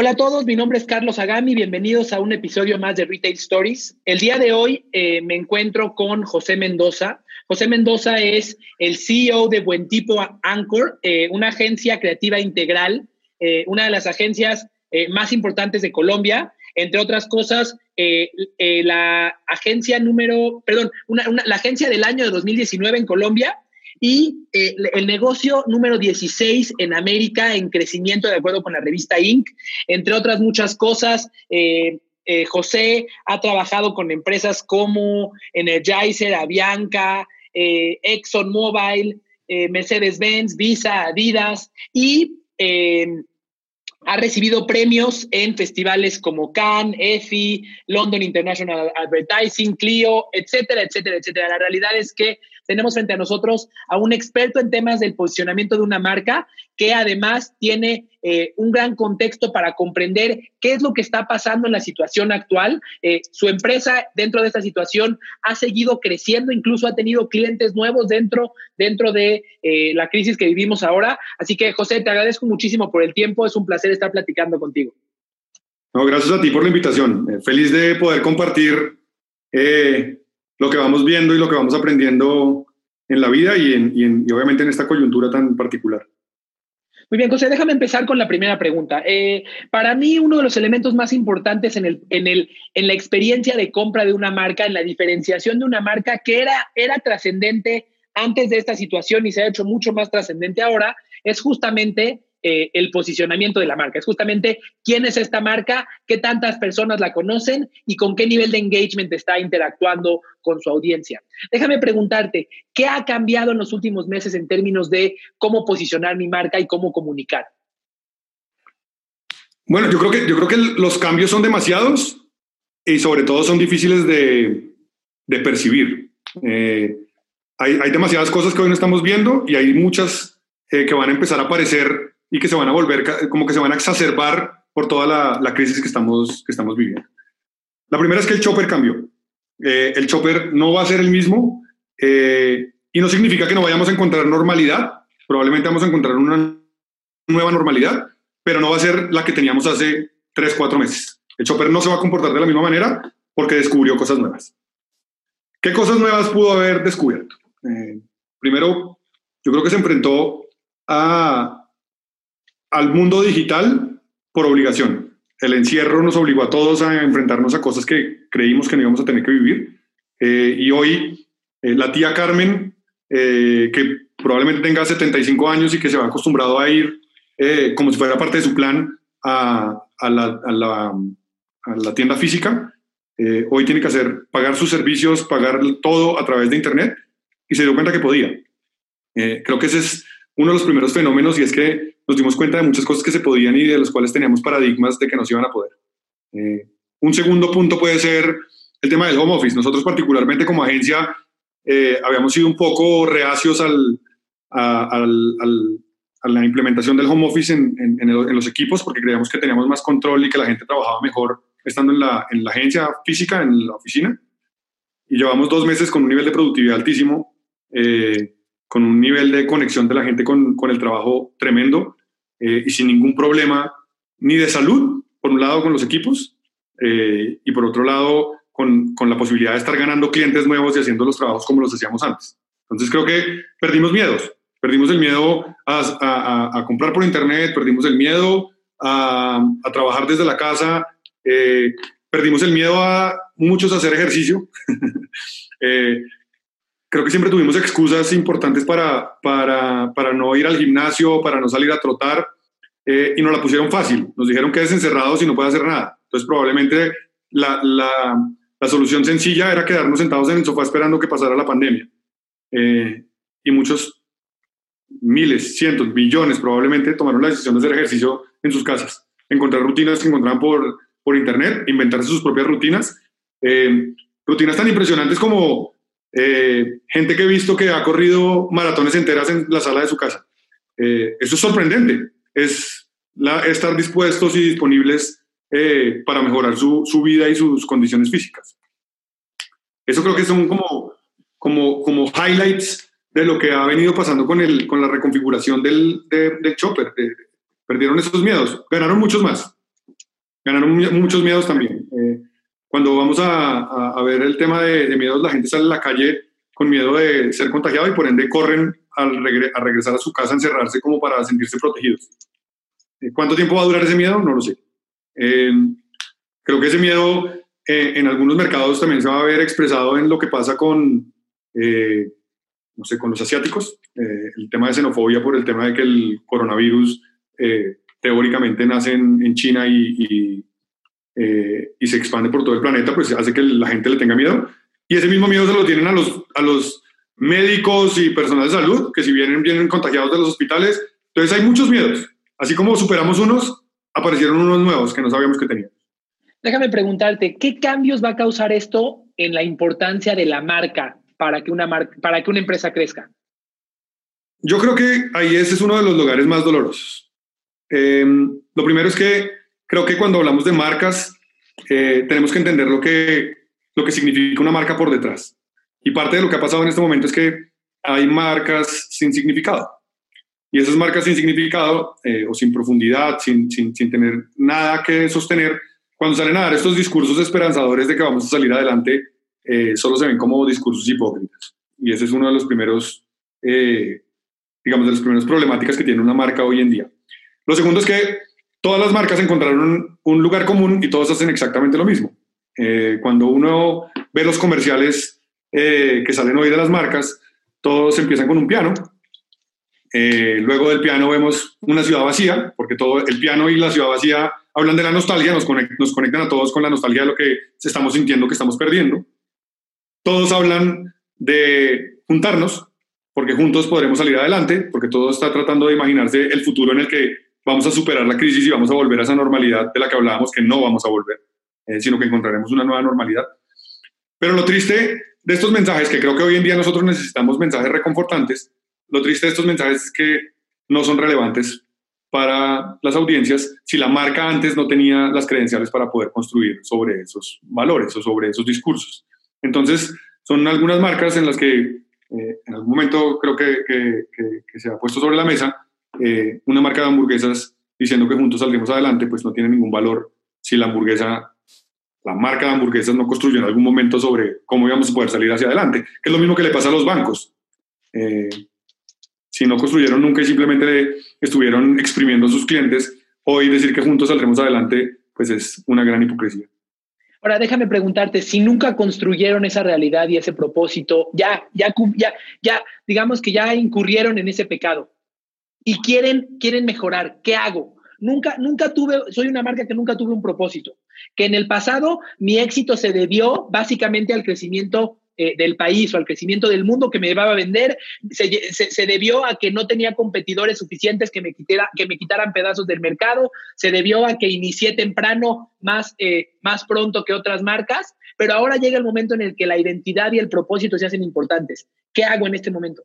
Hola a todos, mi nombre es Carlos Agami, bienvenidos a un episodio más de Retail Stories. El día de hoy eh, me encuentro con José Mendoza. José Mendoza es el CEO de Buen Tipo Anchor, eh, una agencia creativa integral, eh, una de las agencias más importantes de Colombia. Entre otras cosas, la agencia número, perdón, la agencia del año de 2019 en Colombia y eh, el negocio número 16 en América en crecimiento de acuerdo con la revista Inc., entre otras muchas cosas. Eh, eh, José ha trabajado con empresas como Energizer, Avianca, ExxonMobil, Mercedes-Benz, Visa, Adidas y ha recibido premios en festivales como Cannes, EFI, London International Advertising, Clio, etcétera, etcétera, etcétera. La realidad es que tenemos frente a nosotros a un experto en temas del posicionamiento de una marca que además tiene eh, un gran contexto para comprender qué es lo que está pasando en la situación actual. Eh, su empresa dentro de esta situación ha seguido creciendo, incluso ha tenido clientes nuevos dentro, dentro de eh, la crisis que vivimos ahora. Así que, José, te agradezco muchísimo por el tiempo. Es un placer estar platicando contigo. No, gracias a ti por la invitación. feliz de poder compartir lo que vamos viendo y lo que vamos aprendiendo en la vida y, en, obviamente en esta coyuntura tan particular. Muy bien, José, déjame empezar con la primera pregunta. Eh, para mí, uno de los elementos más importantes en, el, en, el, en la experiencia de compra de una marca, en la diferenciación de una marca que era, era trascendente antes de esta situación y se ha hecho mucho más trascendente ahora, es justamente eh, el posicionamiento de la marca. Es justamente quién es esta marca, qué tantas personas la conocen y con qué nivel de engagement está interactuando con su audiencia. Déjame preguntarte, ¿qué ha cambiado en los últimos meses en términos de cómo posicionar mi marca y cómo comunicar? Bueno, yo creo que, yo creo que los cambios son demasiados y sobre todo son difíciles de, percibir. Eh, hay, hay, demasiadas cosas que hoy no estamos viendo y hay muchas eh, que van a empezar a aparecer y que se van a volver, como que se van a exacerbar por toda la, la crisis que estamos, que estamos viviendo. La primera es que el chopper cambió. Eh, el chopper no va a ser el mismo eh, y no significa que no vayamos a encontrar normalidad. Probablemente vamos a encontrar una nueva normalidad, pero no va a ser la que teníamos hace tres, cuatro meses. El chopper no se va a comportar de la misma manera porque descubrió cosas nuevas. ¿Qué cosas nuevas pudo haber descubierto? Eh, primero, yo creo que se enfrentó a, al mundo digital por obligación. El encierro nos obligó a todos a enfrentarnos a cosas que creímos que no íbamos a tener que vivir. Eh, y hoy eh, la tía Carmen, eh, que probablemente tenga 75 años y que se va acostumbrado a ir como si fuera parte de su plan a, la, a la, tienda física, hoy tiene que hacer, pagar sus servicios, pagar todo a través de Internet y se dio cuenta que podía. creo que ese es uno de los primeros fenómenos y es que nos dimos cuenta de muchas cosas que se podían y de las cuales teníamos paradigmas de que no se iban a poder. Eh, un segundo punto puede ser el tema del home office. Nosotros particularmente como agencia eh, habíamos sido un poco reacios al, a, la implementación del home office en, en, los equipos porque creíamos que teníamos más control y que la gente trabajaba mejor estando en la, en la agencia física, en la oficina. Y llevamos dos meses con un nivel de productividad altísimo. Eh, con un nivel de conexión de la gente con, con el trabajo tremendo eh, y sin ningún problema ni de salud, por un lado con los equipos, eh, y por otro lado con, con, la posibilidad de estar ganando clientes nuevos y haciendo los trabajos como los hacíamos antes. Entonces creo que perdimos miedos, perdimos el miedo a, a, a comprar por internet, perdimos el miedo a, a trabajar desde la casa, eh, perdimos el miedo a muchos hacer ejercicio. creo que siempre tuvimos excusas importantes para, para, para no ir al gimnasio, para no salir a trotar, eh, y nos la pusieron fácil. Nos dijeron que es encerrado si no puede hacer nada. Entonces, probablemente la, la, la, solución sencilla era quedarnos sentados en el sofá esperando que pasara la pandemia. Eh, y muchos, miles, cientos, millones probablemente tomaron la decisión de hacer ejercicio en sus casas, encontrar rutinas que encontraban por, por internet, inventarse sus propias rutinas. Eh, rutinas tan impresionantes como eh, gente que he visto que ha corrido maratones enteras en la sala de su casa. Eh, eso es sorprendente, es estar dispuestos y disponibles eh, para mejorar su, su, vida y sus condiciones físicas. Eso creo que son como, como, como highlights de lo que ha venido pasando con, el, con la reconfiguración del, del chopper. perdieron esos miedos, ganaron muchos más. ganaron muchos miedos también. Eh, cuando vamos a, a, ver el tema de, de, miedos, la gente sale a la calle con miedo de ser contagiado y por ende corren al a regresar a su casa a encerrarse como para sentirse protegidos. Eh, ¿Cuánto tiempo va a durar ese miedo? No lo sé. Eh, creo que ese miedo en algunos mercados también se va a ver expresado en lo que pasa con, no sé, con los asiáticos. el tema de xenofobia por el tema de que el coronavirus teóricamente nace en, China y, eh, y, se expande por todo el planeta, pues hace que la gente le tenga miedo. Y ese mismo miedo se lo tienen a los, a los médicos y personal de salud, que si vienen, vienen contagiados de los hospitales. Entonces hay muchos miedos. Así como superamos unos, aparecieron unos nuevos que no sabíamos que teníamos. Déjame preguntarte, ¿qué cambios va a causar esto en la importancia de la marca para que una, marca, para que una empresa crezca? Yo creo que ahí ese es uno de los lugares más dolorosos. Eh, lo primero es que creo que cuando hablamos de marcas, eh, tenemos que entender lo que, lo que significa una marca por detrás. Y parte de lo que ha pasado en este momento es que hay marcas sin significado. Y esas marcas sin significado eh, o sin profundidad, sin, sin, sin, tener nada que sostener, cuando salen a dar estos discursos esperanzadores de que vamos a salir adelante, solo se ven como discursos hipócritas. Y ese es uno de los primeros, digamos, de las primeras problemáticas que tiene una marca hoy en día. Lo segundo es que todas las marcas encontraron un lugar común y todos hacen exactamente lo mismo. Eh, cuando uno ve los comerciales eh, que salen hoy de las marcas, todos empiezan con un piano. Eh, luego del piano vemos una ciudad vacía, porque todo el piano y la ciudad vacía hablan de la nostalgia, nos, nos conectan a todos con la nostalgia de lo que estamos sintiendo que estamos perdiendo. Todos hablan de juntarnos, porque juntos podremos salir adelante, porque todo está tratando de imaginarse el futuro en el que vamos a superar la crisis y vamos a volver a esa normalidad de la que hablábamos que no vamos a volver, eh, sino que encontraremos una nueva normalidad. Pero lo triste de estos mensajes, que creo que hoy en día nosotros necesitamos mensajes reconfortantes, lo triste de estos mensajes es que no son relevantes para las audiencias si la marca antes no tenía las credenciales para poder construir sobre esos valores o sobre esos discursos. Entonces, son algunas marcas en las que eh, en algún momento creo que, se ha puesto sobre la mesa eh, una marca de hamburguesas diciendo que juntos saldremos adelante, pues no tiene ningún valor si la hamburguesa, la marca de hamburguesas no construyó en algún momento sobre cómo íbamos a poder salir hacia adelante, que es lo mismo que le pasa a los bancos. Eh, si no construyeron nunca y simplemente estuvieron exprimiendo a sus clientes, hoy decir que juntos saldremos adelante, pues es una gran hipocresía. Ahora, déjame preguntarte, si nunca construyeron esa realidad y ese propósito, ya, ya, ya, digamos que ya incurrieron en ese pecado, y quieren, quieren mejorar. ¿Qué hago? Nunca, nunca tuve, soy una marca que nunca tuve un propósito, que en el pasado mi éxito se debió básicamente al crecimiento eh, del país o al crecimiento del mundo que me llevaba a vender, se, debió a que no tenía competidores suficientes que me, quitara, que me quitaran pedazos del mercado, se debió a que inicié temprano más, eh, más pronto que otras marcas, pero ahora llega el momento en el que la identidad y el propósito se hacen importantes. ¿Qué hago en este momento?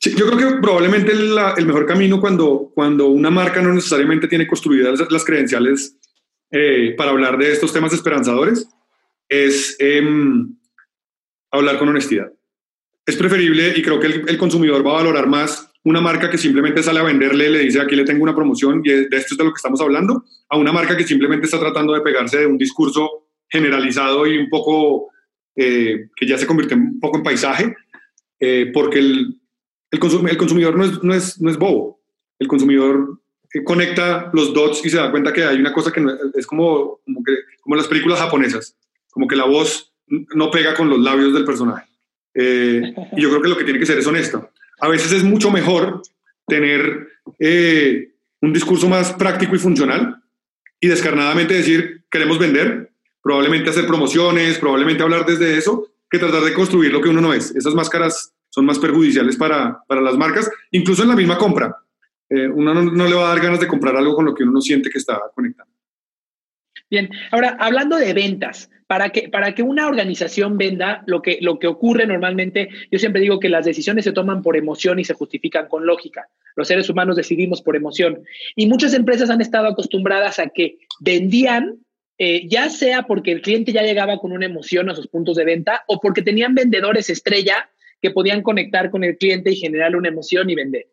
Yo creo que probablemente el, mejor camino cuando, cuando una marca no necesariamente tiene construidas las, credenciales eh, para hablar de estos temas esperanzadores es em, hablar con honestidad. Es preferible y creo que el, consumidor va a valorar más una marca que simplemente sale a venderle, le dice aquí le tengo una promoción y de esto es de lo que estamos hablando, a una marca que simplemente está tratando de pegarse de un discurso generalizado y un poco eh, que ya se convierte un poco en paisaje, eh, porque el, el, consumidor no es, no, es, no es bobo. El consumidor eh, conecta los dots y se da cuenta que hay una cosa que es como, como las películas japonesas, como que la voz no pega con los labios del personaje. Eh, y yo creo que lo que tiene que ser es honesto. A veces es mucho mejor tener eh, un discurso más práctico y funcional y descarnadamente decir, queremos vender, probablemente hacer promociones, probablemente hablar desde eso, que tratar de construir lo que uno no es. Esas máscaras son más perjudiciales para, para las marcas, incluso en la misma compra. Eh, uno no, le va a dar ganas de comprar algo con lo que uno no siente que está conectado. Bien, ahora hablando de ventas, para que, para que una organización venda, lo que, lo que ocurre normalmente, yo siempre digo que las decisiones se toman por emoción y se justifican con lógica. Los seres humanos decidimos por emoción. Y muchas empresas han estado acostumbradas a que vendían, eh, ya sea porque el cliente ya llegaba con una emoción a sus puntos de venta o porque tenían vendedores estrella que podían conectar con el cliente y generar una emoción y vender.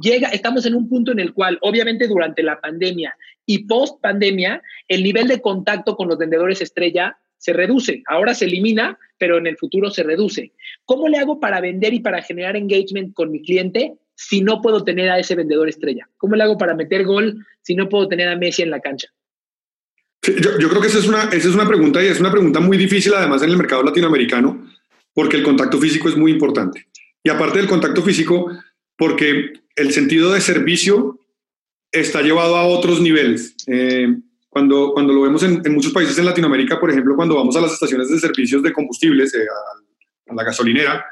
Llega, estamos en un punto en el cual, obviamente, durante la pandemia y post pandemia, el nivel de contacto con los vendedores estrella se reduce. Ahora se elimina, pero en el futuro se reduce. ¿Cómo le hago para vender y para generar engagement con mi cliente si no puedo tener a ese vendedor estrella? ¿Cómo le hago para meter gol si no puedo tener a Messi en la cancha? yo, creo que esa es, una, esa es una pregunta y es una pregunta muy difícil además en el mercado latinoamericano porque el contacto físico es muy importante. Y aparte del contacto físico, porque el sentido de servicio está llevado a otros niveles. Eh, cuando, cuando lo vemos en, muchos países en Latinoamérica, por ejemplo, cuando vamos a las estaciones de servicios de combustibles, eh, a, la gasolinera,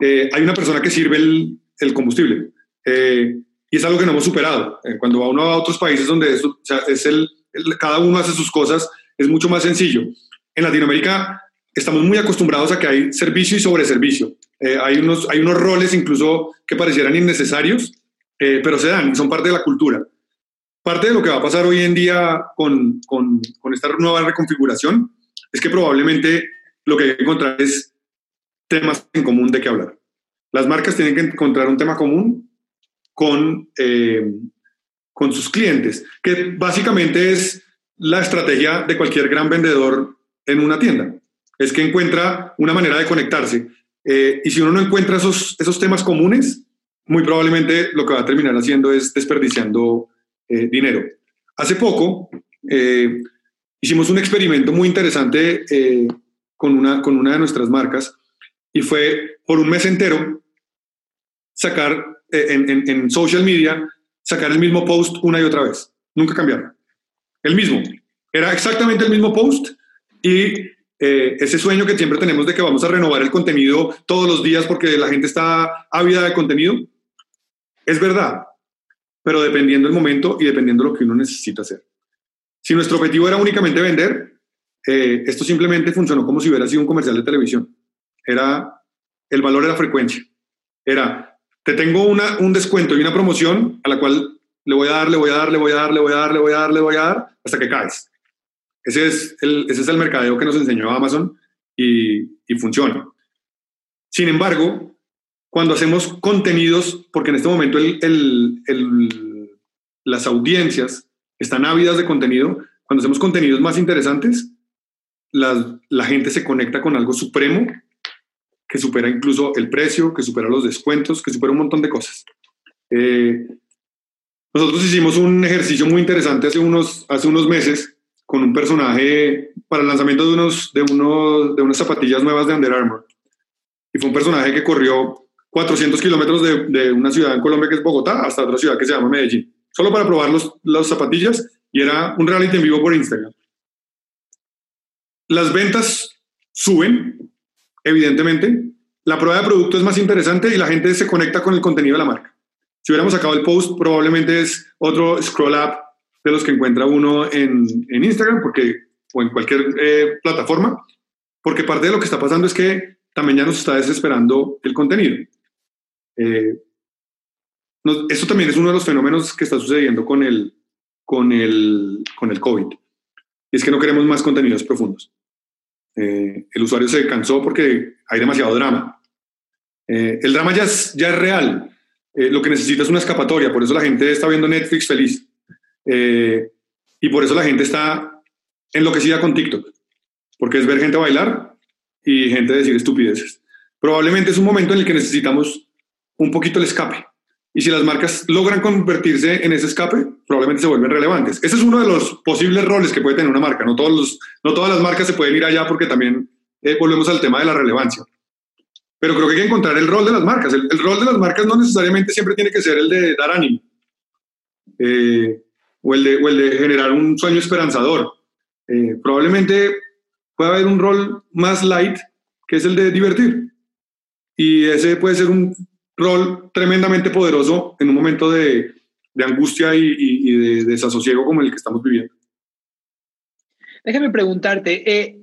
eh, hay una persona que sirve el, combustible. Y es algo que no hemos superado. cuando va uno a otros países donde es el, cada uno hace sus cosas, es mucho más sencillo. En Latinoamérica estamos muy acostumbrados a que hay servicio y sobreservicio. hay, unos, hay unos roles incluso que parecieran innecesarios, pero se dan, son parte de la cultura. Parte de lo que va a pasar hoy en día con, con, con esta nueva reconfiguración es que probablemente lo que hay que encontrar es temas en común de qué hablar. Las marcas tienen que encontrar un tema común con, eh, con sus clientes, que básicamente es la estrategia de cualquier gran vendedor en una tienda. Es que encuentra una manera de conectarse. Eh, y si uno no encuentra esos, esos temas comunes, muy probablemente lo que va a terminar haciendo es desperdiciando eh, dinero. Hace poco eh, hicimos un experimento muy interesante con, una, con una de nuestras marcas y fue por un mes entero sacar en, social media, sacar el mismo post una y otra vez. Nunca cambiaron. El mismo. Era exactamente el mismo post y ese sueño que siempre tenemos de que vamos a renovar el contenido todos los días porque la gente está ávida de contenido, es verdad, pero dependiendo el momento y dependiendo lo que uno necesita hacer. Si nuestro objetivo era únicamente vender, eh, esto simplemente funcionó como si hubiera sido un comercial de televisión. Era el valor de la frecuencia. Era, te tengo una, un descuento y una promoción a la cual le voy a dar, le voy a dar, le voy a dar, le voy a dar, le voy a dar, le voy a dar, hasta que caes. Ese es el, ese es el mercadeo que nos enseñó Amazon y, funciona. Sin embargo, cuando hacemos contenidos, porque en este momento las audiencias están ávidas de contenido, cuando hacemos contenidos más interesantes, la, gente se conecta con algo supremo que supera incluso el precio, que supera los descuentos, que supera un montón de cosas. Eh, nosotros hicimos un ejercicio muy interesante hace unos, hace unos meses con un personaje para el lanzamiento de, unos, de, unos, de unas zapatillas nuevas de Under Armour. Y fue un personaje que corrió 400 kilómetros de, una ciudad en Colombia que es Bogotá hasta otra ciudad que se llama Medellín, solo para probar los, las zapatillas y era un reality en vivo por Instagram. Las ventas suben, evidentemente, la prueba de producto es más interesante y la gente se conecta con el contenido de la marca. Si hubiéramos sacado el post, probablemente es otro scroll up de los que encuentra uno en, en Instagram porque, o en cualquier eh, plataforma, porque parte de lo que está pasando es que también ya nos está desesperando el contenido. Eh, eso también es uno de los fenómenos que está sucediendo con el, con el, con el COVID. Y es que no queremos más contenidos profundos. Eh, el usuario se cansó porque hay demasiado drama. El drama ya es, ya es real. lo que necesita es una escapatoria. Por eso la gente está viendo Netflix feliz. Y por eso la gente está enloquecida con TikTok. Porque es ver gente bailar y gente decir estupideces. Probablemente es un momento en el que necesitamos un poquito el escape. Y si las marcas logran convertirse en ese escape, probablemente se vuelven relevantes. Ese es uno de los posibles roles que puede tener una marca. No, todos los, no todas las marcas se pueden ir allá porque también eh, volvemos al tema de la relevancia. Pero creo que hay que encontrar el rol de las marcas. El, rol de las marcas no necesariamente siempre tiene que ser el de dar ánimo eh, o, el de, o, el de, generar un sueño esperanzador. Eh, probablemente puede haber un rol más light que es el de divertir. Y ese puede ser un rol tremendamente poderoso en un momento de, angustia y, de desasosiego como el que estamos viviendo. Déjame preguntarte, eh,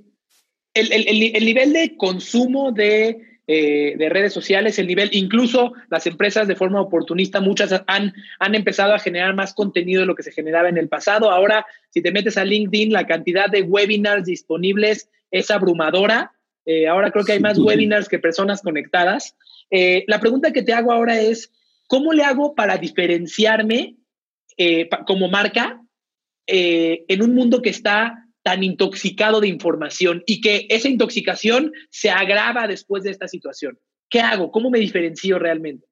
el, nivel de consumo de, eh, de, redes sociales, el nivel, incluso las empresas de forma oportunista, muchas han, han empezado a generar más contenido de lo que se generaba en el pasado. Ahora, si te metes a LinkedIn, la cantidad de webinars disponibles es abrumadora. Eh, ahora creo que hay más webinars que personas conectadas. Eh, la pregunta que te hago ahora es, ¿cómo le hago para diferenciarme como marca en un mundo que está tan intoxicado de información y que esa intoxicación se agrava después de esta situación? ¿Qué hago? ¿Cómo me diferencio realmente?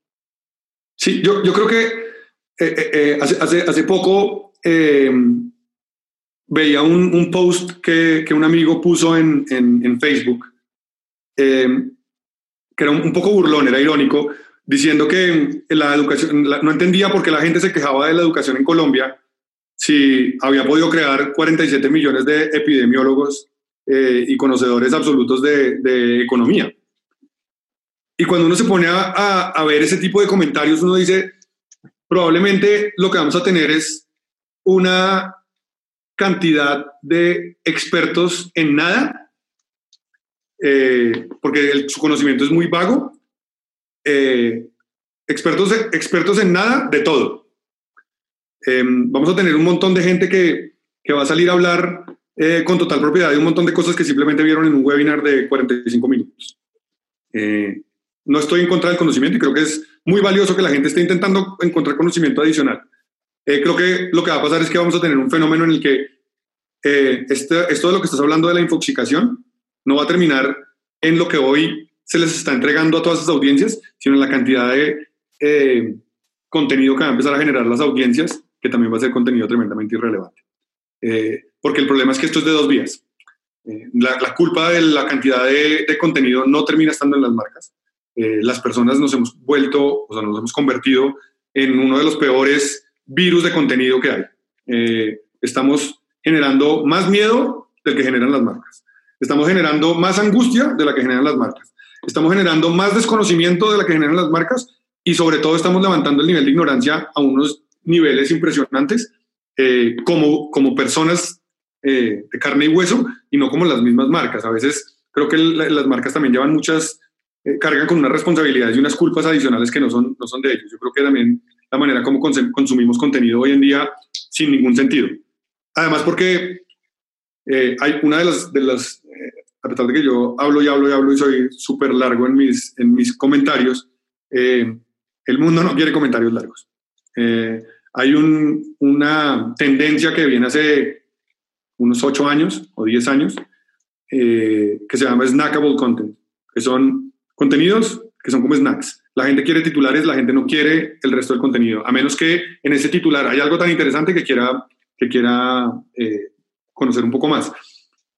Sí, yo, yo creo que hace, hace, hace, poco veía un, un post que, que, un amigo puso en, en, Facebook, eh, que era un, poco burlón, era irónico, diciendo que la educación, no entendía por qué la gente se quejaba de la educación en Colombia si había podido crear 47 millones de epidemiólogos eh, y conocedores absolutos de, economía. Y cuando uno se pone a ver ese tipo de comentarios, uno dice, probablemente lo que vamos a tener es una cantidad de expertos en nada, eh, porque su conocimiento es muy vago, eh, expertos, expertos en nada de todo. Em, vamos a tener un montón de gente que, que va a salir a hablar eh, con total propiedad de un montón de cosas que simplemente vieron en un webinar de 45 minutos. no estoy en contra del conocimiento y creo que es muy valioso que la gente esté intentando encontrar conocimiento adicional. Eh, creo que lo que va a pasar es que vamos a tener un fenómeno en el que eh, este, esto de lo que estás hablando de la infoxicación no va a terminar en lo que hoy se les está entregando a todas esas audiencias, sino en la cantidad de eh, contenido que va a empezar a generar las audiencias, que también va a ser contenido tremendamente irrelevante. porque el problema es que esto es de dos vías. La, culpa de la cantidad de, contenido no termina estando en las marcas. las personas nos hemos vuelto, o sea, nos hemos convertido en uno de los peores virus de contenido que hay. Eh, estamos generando más miedo del que generan las marcas. Estamos generando más angustia de la que generan las marcas. Estamos generando más desconocimiento de la que generan las marcas y sobre todo estamos levantando el nivel de ignorancia a unos niveles impresionantes eh, como, como personas eh, de carne y hueso y no como las mismas marcas. A veces creo que las marcas también llevan muchas, cargan con unas responsabilidades y unas culpas adicionales que no son, no son de ellos. Yo creo que también la manera como consumimos contenido hoy en día sin ningún sentido. Además, porque eh, hay una de las, de las eh, a pesar de que yo hablo y hablo y hablo y soy súper largo en mis, en mis comentarios, eh, el mundo no quiere comentarios largos. Hay un, una tendencia que viene hace unos 8 años o 10 años que se llama snackable content, que son contenidos que son como snacks. La gente quiere titulares, la gente no quiere el resto del contenido, a menos que en ese titular hay algo tan interesante que quiera, que quiera eh, conocer un poco más.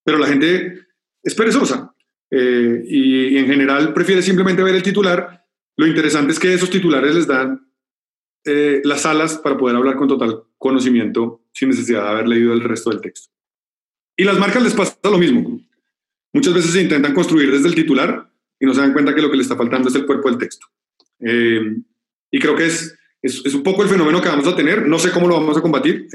Pero la gente es perezosa eh, y, en general prefiere simplemente ver el titular. Lo interesante es que esos titulares les dan eh, las alas para poder hablar con total conocimiento sin necesidad de haber leído el resto del texto. Y las marcas les pasa lo mismo. Muchas veces se intentan construir desde el titular y no se dan cuenta que lo que le está faltando es el cuerpo del texto. Eh, y creo que es, es, un poco el fenómeno que vamos a tener. No sé cómo lo vamos a combatir.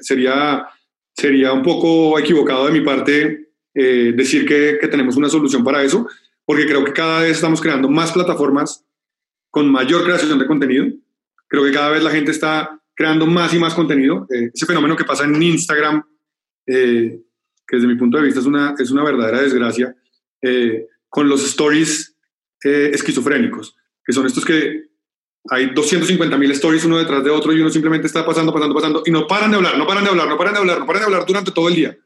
Sería, sería un poco equivocado de mi parte eh, decir que, que, tenemos una solución para eso, porque creo que cada vez estamos creando más plataformas con mayor creación de contenido. Creo que cada vez la gente está creando más y más contenido. Eh, ese fenómeno que pasa en Instagram, que desde mi punto de vista es una, es una verdadera desgracia, con los stories esquizofrénicos que son estos que hay 250 mil stories uno detrás de otro y uno simplemente está pasando, pasando, pasando y no paran de hablar, no paran de hablar, no paran de hablar, no paran de hablar durante todo el día.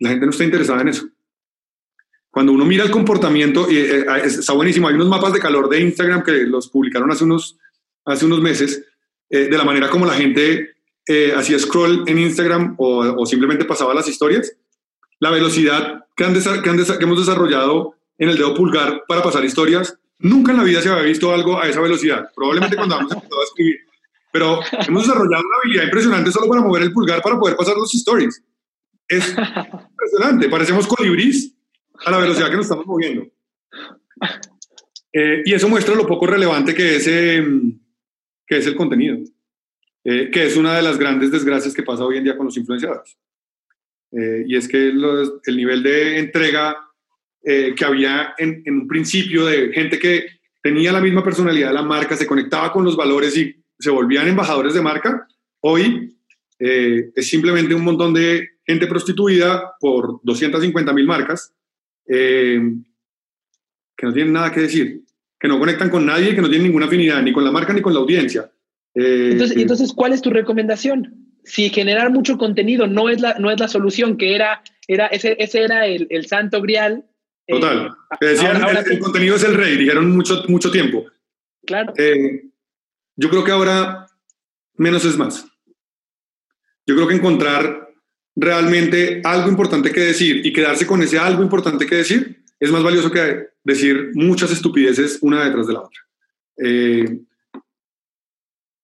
La gente no está interesada en eso. Cuando uno mira el comportamiento, y, eh, eh, está buenísimo, hay unos mapas de calor de Instagram que los publicaron hace unos, hace unos meses, eh, de la manera como la gente hacía scroll en Instagram o, simplemente pasaba las historias, la velocidad que, han que hemos desarrollado en el dedo pulgar para pasar historias Nunca en la vida se había visto algo a esa velocidad, probablemente cuando hemos empezado a escribir. Pero hemos desarrollado una habilidad impresionante solo para mover el pulgar para poder pasar los stories. Es impresionante, parecemos colibrís a la velocidad que nos estamos moviendo. Eh, y eso muestra lo poco relevante que es, eh, que es el contenido, eh, que es una de las grandes desgracias que pasa hoy en día con los influenciadores. y es que el nivel de entrega eh, que había en, un principio de gente que tenía la misma personalidad de la marca, se conectaba con los valores y se volvían embajadores de marca, hoy eh, es simplemente un montón de gente prostituida por 250 mil marcas eh, que no tienen nada que decir. Que no conectan con nadie, que no tienen ninguna afinidad ni con la marca ni con la audiencia. Eh, entonces, entonces, ¿cuál es tu recomendación? Si generar mucho contenido no es la, no es la solución, que era, era ese, ese era el, el santo grial. Eh, Total. decían, el, contenido es el rey, dijeron mucho, mucho tiempo. Claro. Eh, yo creo que ahora menos es más. Yo creo que encontrar realmente algo importante que decir y quedarse con ese algo importante que decir es más valioso que decir muchas estupideces una detrás de la otra. Eh,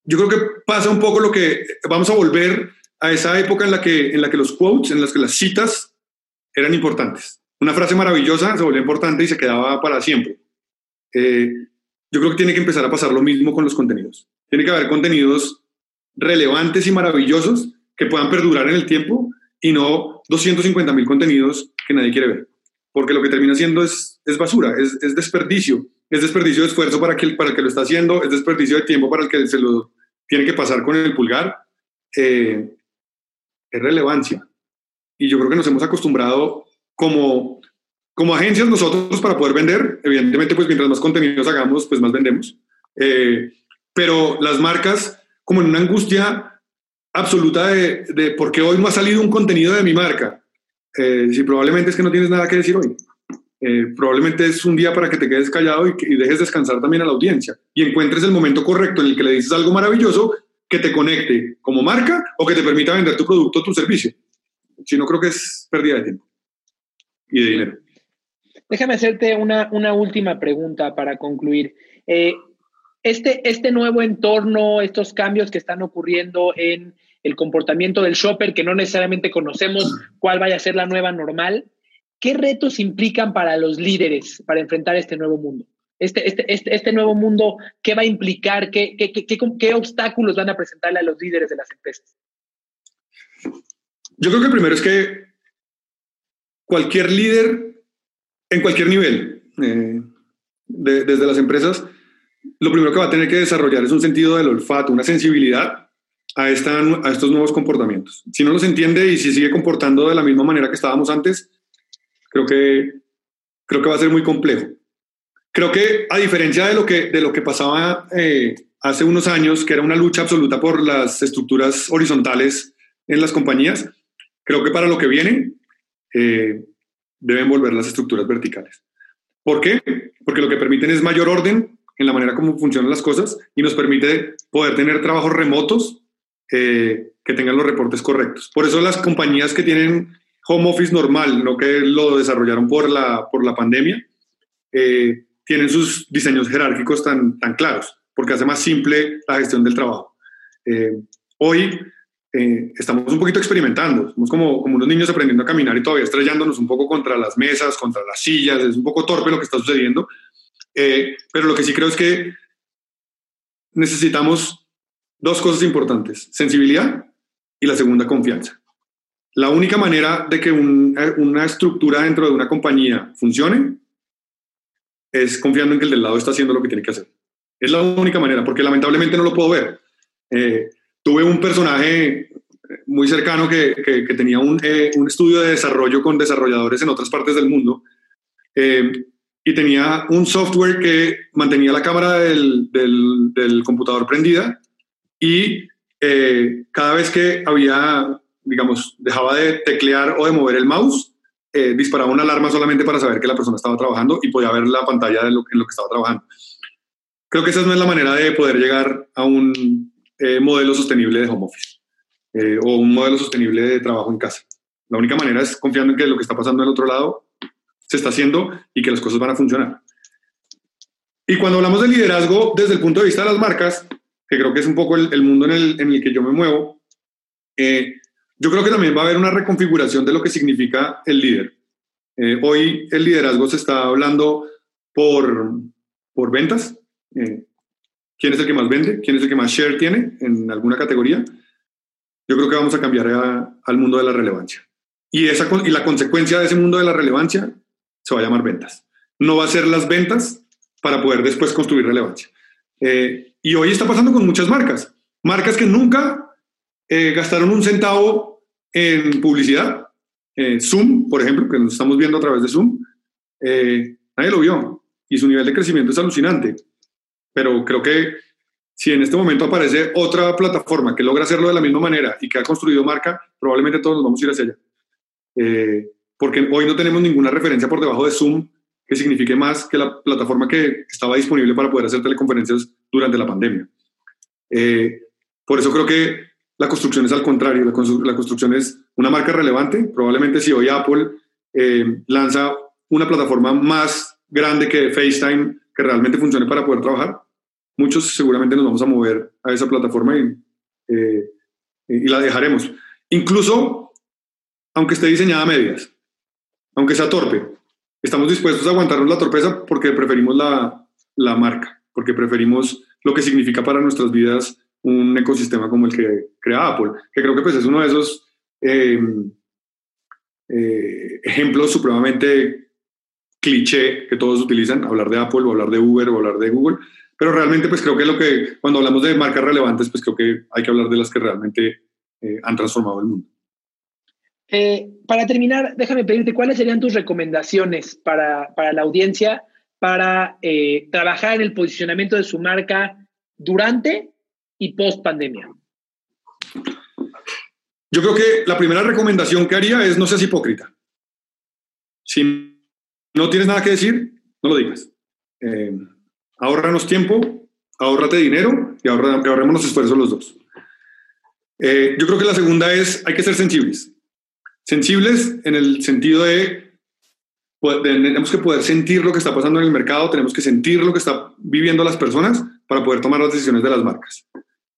yo creo que pasa un poco lo que vamos a volver a esa época en la que, en la que los quotes, en las que las citas eran importantes. Una frase maravillosa se volvió importante y se quedaba para siempre. Eh, yo creo que tiene que empezar a pasar lo mismo con los contenidos. Tiene que haber contenidos relevantes y maravillosos que puedan perdurar en el tiempo y no 250 mil contenidos que nadie quiere ver. Porque lo que termina siendo es, es basura, es, es, desperdicio. Es desperdicio de esfuerzo para, que, para el que lo está haciendo, es desperdicio de tiempo para el que se lo tiene que pasar con el pulgar. Eh, es relevancia. Y yo creo que nos hemos acostumbrado como, como agencias nosotros para poder vender. Evidentemente, pues mientras más contenidos hagamos, pues más vendemos. Eh, pero las marcas, como en una angustia absoluta de, de por qué hoy no ha salido un contenido de mi marca. Eh, si probablemente es que no tienes nada que decir hoy. Eh, probablemente es un día para que te quedes callado y, dejes descansar también a la audiencia y encuentres el momento correcto en el que le dices algo maravilloso que te conecte como marca o que te permita vender tu producto o tu servicio. Si no, creo que es pérdida de tiempo y de dinero. Déjame hacerte una, una última pregunta para concluir. Eh, este, este nuevo entorno, estos cambios que están ocurriendo en el comportamiento del shopper, que no necesariamente conocemos cuál vaya a ser la nueva normal, ¿qué retos implican para los líderes para enfrentar este nuevo mundo? Este, este, este, este nuevo mundo, ¿qué va a implicar? ¿Qué, qué, qué, qué obstáculos van a presentarle a los líderes de las empresas? Yo creo que primero es que cualquier líder en cualquier nivel, eh, de, desde las empresas, lo primero que va a tener que desarrollar es un sentido del olfato, una sensibilidad a, esta, a estos nuevos comportamientos. Si no los entiende y si sigue comportando de la misma manera que estábamos antes, creo que, creo que va a ser muy complejo. Creo que a diferencia de lo que, de lo que pasaba eh, hace unos años, que era una lucha absoluta por las estructuras horizontales en las compañías, creo que para lo que viene eh, deben volver las estructuras verticales. ¿Por qué? Porque lo que permiten es mayor orden, en la manera como funcionan las cosas y nos permite poder tener trabajos remotos eh, que tengan los reportes correctos. Por eso las compañías que tienen home office normal, no que lo desarrollaron por la, por la pandemia, eh, tienen sus diseños jerárquicos tan, tan claros, porque hace más simple la gestión del trabajo. Eh, hoy estamos un poquito experimentando, somos como, como unos niños aprendiendo a caminar y todavía estrellándonos un poco contra las mesas, contra las sillas, es un poco torpe lo que está sucediendo, eh, pero lo que sí creo es que necesitamos dos cosas importantes, sensibilidad y la segunda, confianza. La única manera de que una estructura dentro de una compañía funcione es confiando en que el del lado está haciendo lo que tiene que hacer. Es la única manera, porque lamentablemente no lo puedo ver. Eh, tuve un personaje muy cercano que, que, tenía un, eh, un, estudio de desarrollo con desarrolladores en otras partes del mundo y tenía un software que mantenía la cámara del, del, computador prendida y eh, cada vez que había, digamos, dejaba de teclear o de mover el mouse, eh, disparaba una alarma solamente para saber que la persona estaba trabajando y podía ver la pantalla de lo, en lo que estaba trabajando. Creo que esa no es la manera de poder llegar a un eh, modelo sostenible de home office o un modelo sostenible de trabajo en casa. La única manera es confiando en que lo que está pasando en el otro lado se está haciendo y que las cosas van a funcionar. Y cuando hablamos de liderazgo desde el punto de vista de las marcas, que creo que es un poco el, mundo en el, en el, que yo me muevo, eh, yo creo que también va a haber una reconfiguración de lo que significa el líder. Eh, hoy el liderazgo se está hablando por, por ventas. Eh, ¿Quién es el que más vende? ¿Quién es el que más share tiene en alguna categoría? Yo creo que vamos a cambiar al mundo de la relevancia. Y, esa, y la consecuencia de ese mundo de la relevancia se va a llamar ventas. No va a ser las ventas para poder después construir relevancia. Eh, y hoy está pasando con muchas marcas. Marcas que nunca eh, gastaron un centavo en publicidad. Eh, Zoom, por ejemplo, que nos estamos viendo a través de Zoom, nadie lo vio. y su nivel de crecimiento es alucinante. Pero creo que si en este momento aparece otra plataforma que logra hacerlo de la misma manera y que ha construido marca, probablemente todos nos vamos a ir hacia allá. Eh, porque hoy no tenemos ninguna referencia por debajo de Zoom que signifique más que la plataforma que estaba disponible para poder hacer teleconferencias durante la pandemia. Eh, por eso creo que la construcción es al contrario, la, construcción es una marca relevante. Probablemente si hoy Apple eh, lanza una plataforma más grande que FaceTime que realmente funcione para poder trabajar, muchos seguramente nos vamos a mover a esa plataforma y, eh, y la dejaremos. Incluso aunque esté diseñada a medias, aunque sea torpe, estamos dispuestos a aguantarnos la torpeza porque preferimos la, la marca, porque preferimos lo que significa para nuestras vidas un ecosistema como el que crea Apple, que creo que pues es uno de esos em, eh, ejemplos supremamente cliché que todos utilizan, hablar de Apple o hablar de Uber o hablar de Google, pero realmente pues creo que lo que cuando hablamos de marcas relevantes pues creo que hay que hablar de las que realmente eh, han transformado el mundo. Eh, para terminar, déjame pedirte cuáles serían tus recomendaciones para, para la audiencia para trabajar en el posicionamiento de su marca durante y post pandemia? Yo creo que la primera recomendación que haría es no seas hipócrita. Si no tienes nada que decir, no lo digas. Eh, ahorranos tiempo, ahórrate dinero y ahorremos los esfuerzos los dos. Eh, yo creo que la segunda es, hay que ser sensibles. Sensibles en el sentido de, tenemos que poder sentir lo que está pasando en el mercado, tenemos que sentir lo que está viviendo las personas para poder tomar las decisiones de las marcas.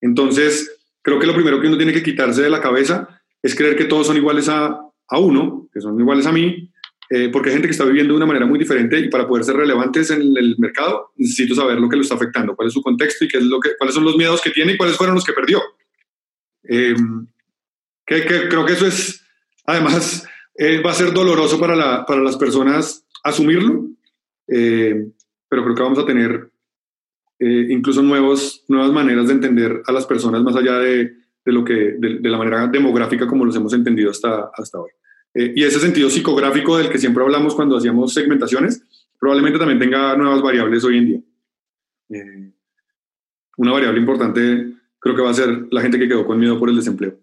Entonces, creo que lo primero que uno tiene que quitarse de la cabeza es creer que todos son iguales a, uno, que son iguales a mí, eh, porque hay gente que está viviendo de una manera muy diferente y para poder ser relevantes en el mercado necesito saber lo que lo está afectando, cuál es su contexto y qué es lo que, cuáles son los miedos que tiene y cuáles fueron los que perdió. Eh, que, creo que eso es, además, eh, va a ser doloroso para, las personas asumirlo, pero creo que vamos a tener eh, incluso nuevos, nuevas maneras de entender a las personas más allá de, de lo que, de, la manera demográfica como los hemos entendido hasta, hasta hoy. Eh, y ese sentido psicográfico del que siempre hablamos cuando hacíamos segmentaciones, probablemente también tenga nuevas variables hoy en día. Eh, una variable importante creo que va a ser la gente que quedó con miedo por el desempleo.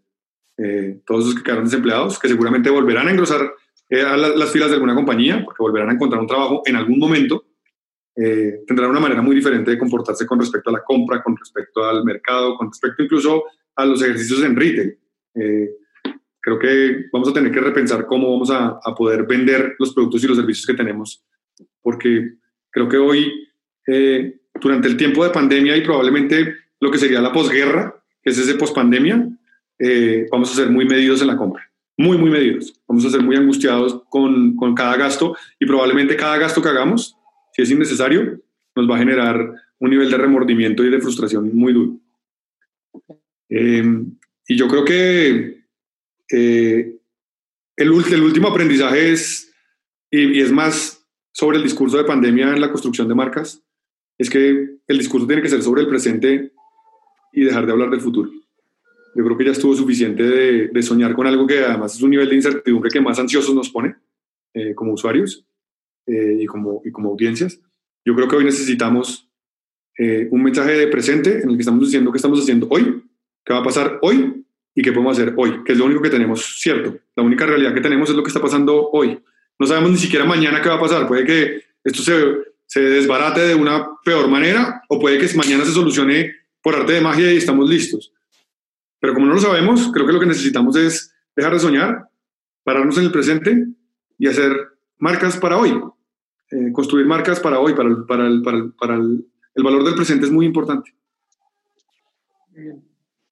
Todos los que quedaron desempleados, que seguramente volverán a engrosar las filas de alguna compañía, porque volverán a encontrar un trabajo en algún momento, eh, tendrán una manera muy diferente de comportarse con respecto a la compra, con respecto al mercado, con respecto incluso a los ejercicios en retail. Eh, creo que vamos a tener que repensar cómo vamos a, poder vender los productos y los servicios que tenemos, porque creo que hoy, eh, durante el tiempo de pandemia y probablemente lo que sería la posguerra, que es ese pospandemia, eh, vamos a ser muy medidos en la compra muy, muy medidos. Vamos a ser muy angustiados con, con, cada gasto y probablemente cada gasto que hagamos si es innecesario, nos va a generar un nivel de remordimiento y de frustración muy duro. Eh, y yo creo que eh, el, el, último aprendizaje es, y, es más sobre el discurso de pandemia en la construcción de marcas, es que el discurso tiene que ser sobre el presente y dejar de hablar del futuro. Yo creo que ya estuvo suficiente de, soñar con algo que además es un nivel de incertidumbre que más ansiosos nos pone eh, como usuarios eh, y, como, y como audiencias. Yo creo que hoy necesitamos eh, un mensaje de presente en el que estamos diciendo qué estamos haciendo hoy, qué va a pasar hoy y qué podemos hacer hoy, que es lo único que tenemos cierto. La única realidad que tenemos es lo que está pasando hoy. No sabemos ni siquiera mañana qué va a pasar. Puede que esto se, se desbarate de una peor manera o puede que mañana se solucione por arte de magia y estamos listos. Pero como no lo sabemos, creo que lo que necesitamos es dejar de soñar, pararnos en el presente y hacer marcas para hoy. Eh, construir marcas para hoy, para, el, para, el, para, el, para el, valor del presente es muy importante.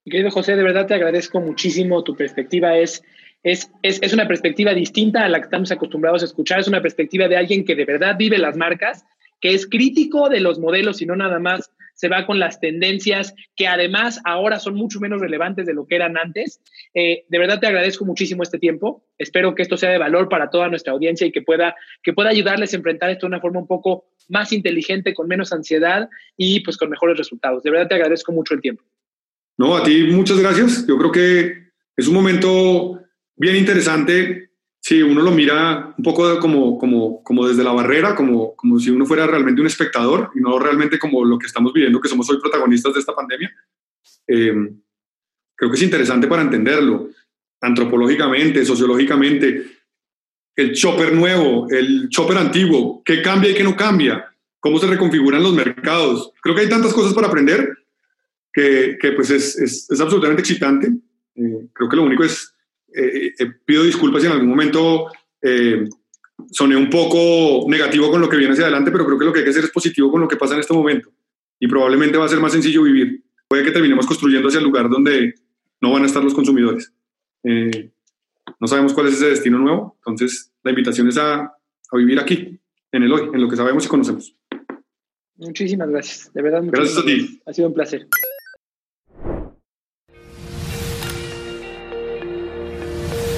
Querido José, de verdad te agradezco muchísimo. Tu perspectiva es, es, es, es, una perspectiva distinta a la que estamos acostumbrados a escuchar. Es una perspectiva de alguien que de verdad vive las marcas, que es crítico de los modelos y no nada más se va con las tendencias que además ahora son mucho menos relevantes de lo que eran antes. Eh, de verdad te agradezco muchísimo este tiempo. Espero que esto sea de valor para toda nuestra audiencia y que pueda, que pueda ayudarles a enfrentar esto de una forma un poco más inteligente, con menos ansiedad y pues con mejores resultados. De verdad te agradezco mucho el tiempo. No, a ti muchas gracias. Yo creo que es un momento bien interesante Sí, uno lo mira un poco como, como, como desde la barrera, como, como si uno fuera realmente un espectador y no realmente como lo que estamos viviendo, que somos hoy protagonistas de esta pandemia. Eh, creo que es interesante para entenderlo, antropológicamente, sociológicamente. El chopper nuevo, el chopper antiguo, qué cambia y qué no cambia, cómo se reconfiguran los mercados. Creo que hay tantas cosas para aprender que, que pues es, es, es, absolutamente excitante. Eh, creo que lo único es, eh, eh, pido disculpas si en algún momento eh, soné un poco negativo con lo que viene hacia adelante, pero creo que lo que hay que hacer es positivo con lo que pasa en este momento. Y probablemente va a ser más sencillo vivir. Puede que terminemos construyendo hacia el lugar donde no van a estar los consumidores. Eh, no sabemos cuál es ese destino nuevo, entonces la invitación es a, a, vivir aquí, en el hoy, en lo que sabemos y conocemos. Muchísimas gracias, de verdad. Gracias a ti. Ha sido un placer.